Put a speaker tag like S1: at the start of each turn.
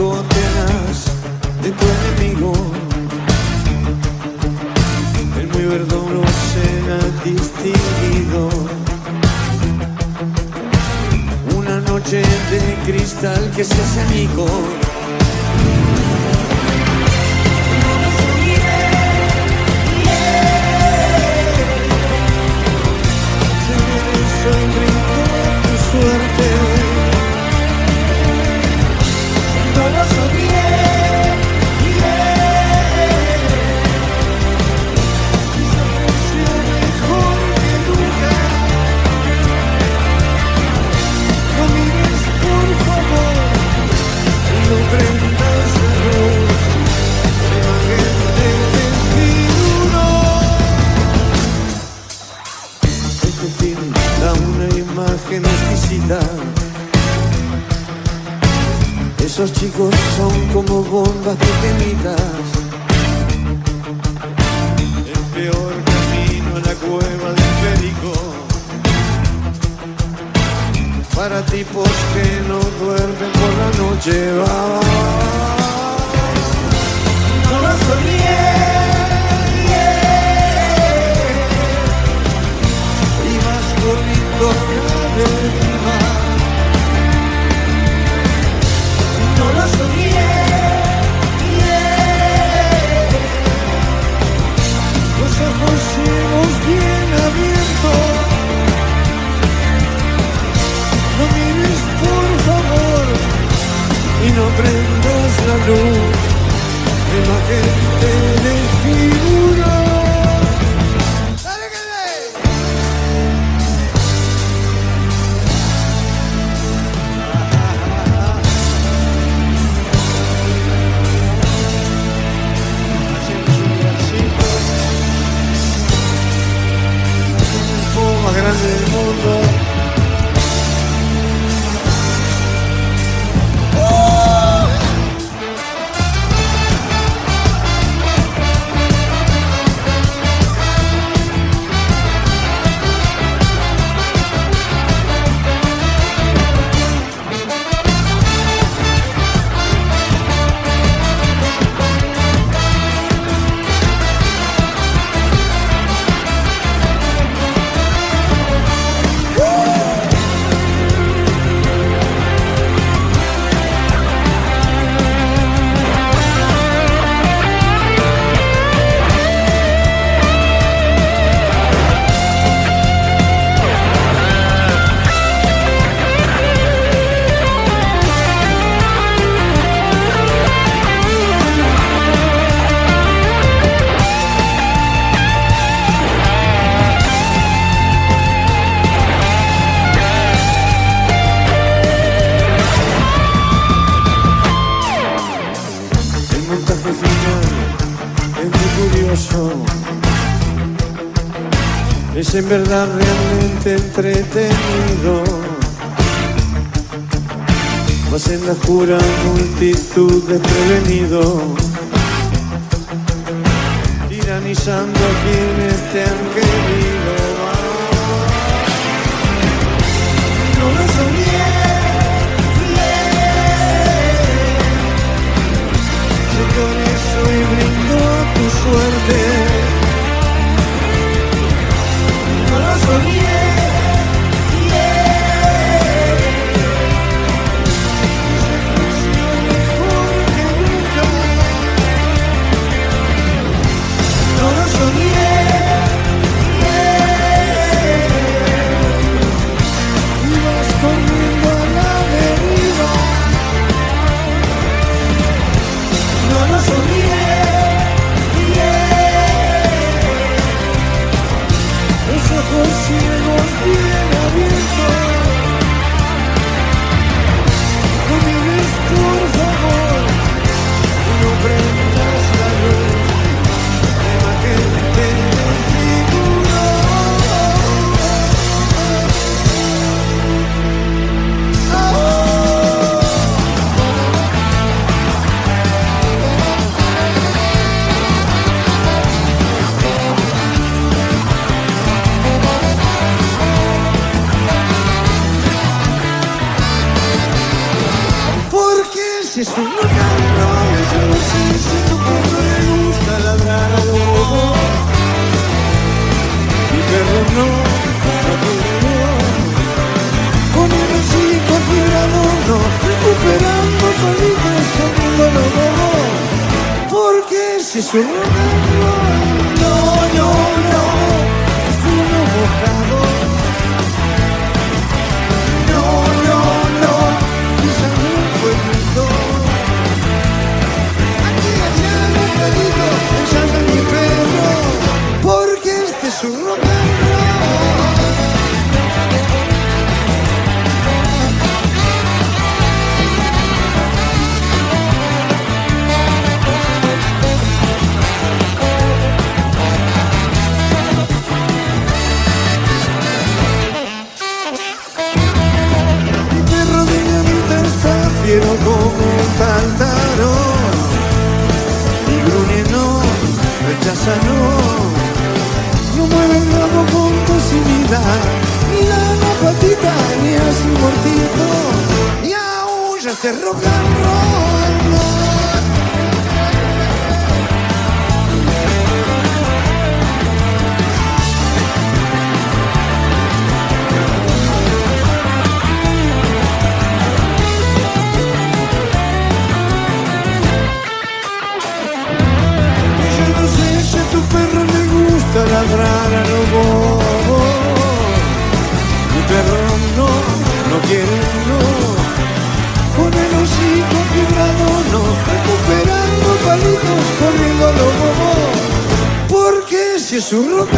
S1: De tu enemigo, el muy verdoso será distinguido. Una noche de cristal que se hace amigo. Esos chicos son como bombas pequeñitas. El peor camino a la cueva del perico. Para tipos que no duermen por la noche. va. Imagen de figura. Es en verdad realmente entretenido. Mas en la pura multitud desprevenido. Tiranizando a quienes te han querido. Es un sé si a tu perro le gusta ladrar a lobo. Mi perro no, no. Con el hocico afilado no, recuperando palitos, comiendo lobo. Porque si es un roll, no, no, no, docilidad Ni da la patita, ni un mortito Y aúlla este rock and roll no. Con el hocico fibrado no, recuperando palitos, corriendo a lo bobo. Porque si es un rock